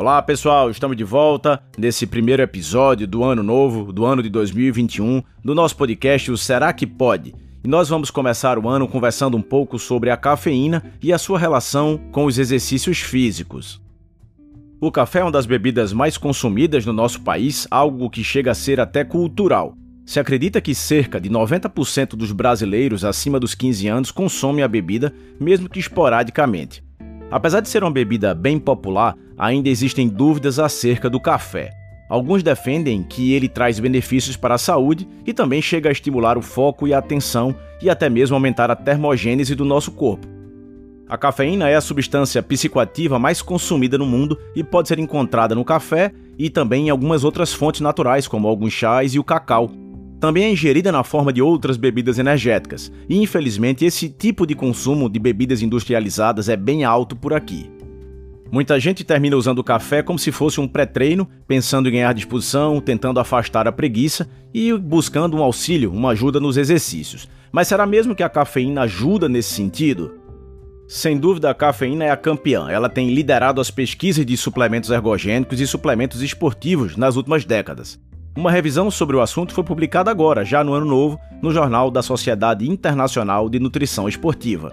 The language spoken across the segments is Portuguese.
Olá pessoal, estamos de volta nesse primeiro episódio do ano novo, do ano de 2021, do nosso podcast o Será que Pode? E nós vamos começar o ano conversando um pouco sobre a cafeína e a sua relação com os exercícios físicos. O café é uma das bebidas mais consumidas no nosso país, algo que chega a ser até cultural. Se acredita que cerca de 90% dos brasileiros acima dos 15 anos consomem a bebida, mesmo que esporadicamente. Apesar de ser uma bebida bem popular, ainda existem dúvidas acerca do café. Alguns defendem que ele traz benefícios para a saúde e também chega a estimular o foco e a atenção e até mesmo aumentar a termogênese do nosso corpo. A cafeína é a substância psicoativa mais consumida no mundo e pode ser encontrada no café e também em algumas outras fontes naturais, como alguns chás e o cacau, também é ingerida na forma de outras bebidas energéticas, e infelizmente esse tipo de consumo de bebidas industrializadas é bem alto por aqui. Muita gente termina usando o café como se fosse um pré-treino, pensando em ganhar disposição, tentando afastar a preguiça e buscando um auxílio, uma ajuda nos exercícios. Mas será mesmo que a cafeína ajuda nesse sentido? Sem dúvida, a cafeína é a campeã. Ela tem liderado as pesquisas de suplementos ergogênicos e suplementos esportivos nas últimas décadas. Uma revisão sobre o assunto foi publicada agora, já no ano novo, no Jornal da Sociedade Internacional de Nutrição Esportiva.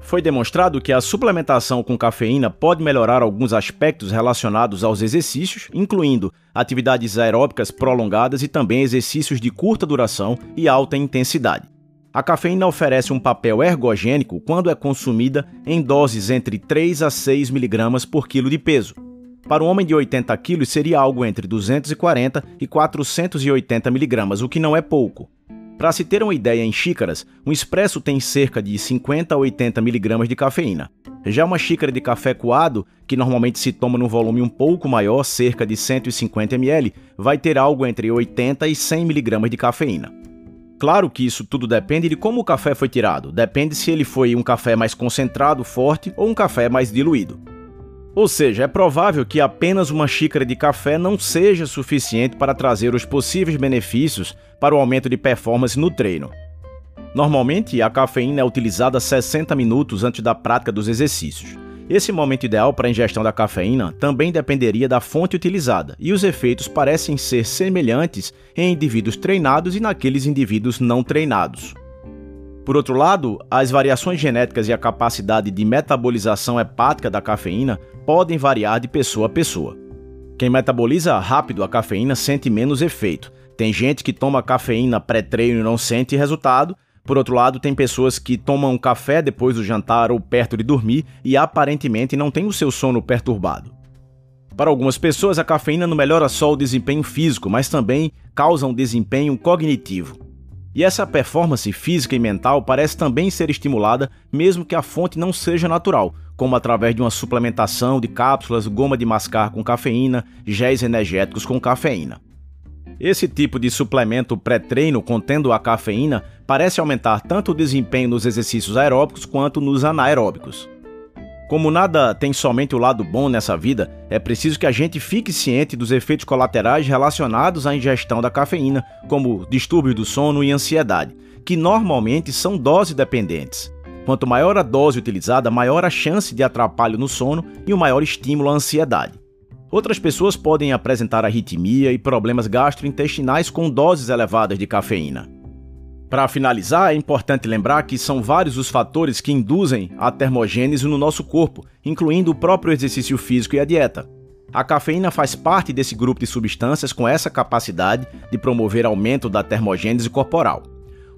Foi demonstrado que a suplementação com cafeína pode melhorar alguns aspectos relacionados aos exercícios, incluindo atividades aeróbicas prolongadas e também exercícios de curta duração e alta intensidade. A cafeína oferece um papel ergogênico quando é consumida em doses entre 3 a 6 mg por quilo de peso, para um homem de 80 quilos seria algo entre 240 e 480 miligramas, o que não é pouco. Para se ter uma ideia em xícaras, um expresso tem cerca de 50 a 80 miligramas de cafeína. Já uma xícara de café coado, que normalmente se toma num volume um pouco maior, cerca de 150 ml, vai ter algo entre 80 e 100 miligramas de cafeína. Claro que isso tudo depende de como o café foi tirado, depende se ele foi um café mais concentrado, forte ou um café mais diluído. Ou seja, é provável que apenas uma xícara de café não seja suficiente para trazer os possíveis benefícios para o aumento de performance no treino. Normalmente, a cafeína é utilizada 60 minutos antes da prática dos exercícios. Esse momento ideal para a ingestão da cafeína também dependeria da fonte utilizada, e os efeitos parecem ser semelhantes em indivíduos treinados e naqueles indivíduos não treinados. Por outro lado, as variações genéticas e a capacidade de metabolização hepática da cafeína podem variar de pessoa a pessoa. Quem metaboliza rápido a cafeína sente menos efeito. Tem gente que toma cafeína pré-treino e não sente resultado. Por outro lado, tem pessoas que tomam café depois do jantar ou perto de dormir e aparentemente não têm o seu sono perturbado. Para algumas pessoas, a cafeína não melhora só o desempenho físico, mas também causa um desempenho cognitivo. E essa performance física e mental parece também ser estimulada mesmo que a fonte não seja natural, como através de uma suplementação de cápsulas, goma de mascar com cafeína, géis energéticos com cafeína. Esse tipo de suplemento pré-treino contendo a cafeína parece aumentar tanto o desempenho nos exercícios aeróbicos quanto nos anaeróbicos. Como nada tem somente o lado bom nessa vida, é preciso que a gente fique ciente dos efeitos colaterais relacionados à ingestão da cafeína, como distúrbios do sono e ansiedade, que normalmente são dose dependentes. Quanto maior a dose utilizada, maior a chance de atrapalho no sono e o maior estímulo à ansiedade. Outras pessoas podem apresentar arritmia e problemas gastrointestinais com doses elevadas de cafeína. Para finalizar, é importante lembrar que são vários os fatores que induzem a termogênese no nosso corpo, incluindo o próprio exercício físico e a dieta. A cafeína faz parte desse grupo de substâncias com essa capacidade de promover aumento da termogênese corporal.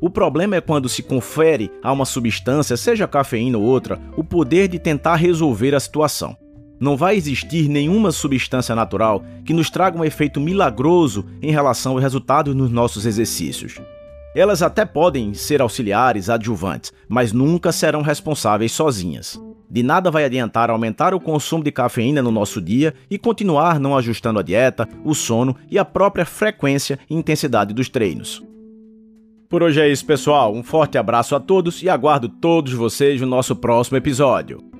O problema é quando se confere a uma substância, seja cafeína ou outra, o poder de tentar resolver a situação. Não vai existir nenhuma substância natural que nos traga um efeito milagroso em relação ao resultado nos nossos exercícios. Elas até podem ser auxiliares, adjuvantes, mas nunca serão responsáveis sozinhas. De nada vai adiantar aumentar o consumo de cafeína no nosso dia e continuar não ajustando a dieta, o sono e a própria frequência e intensidade dos treinos. Por hoje é isso, pessoal. Um forte abraço a todos e aguardo todos vocês no nosso próximo episódio.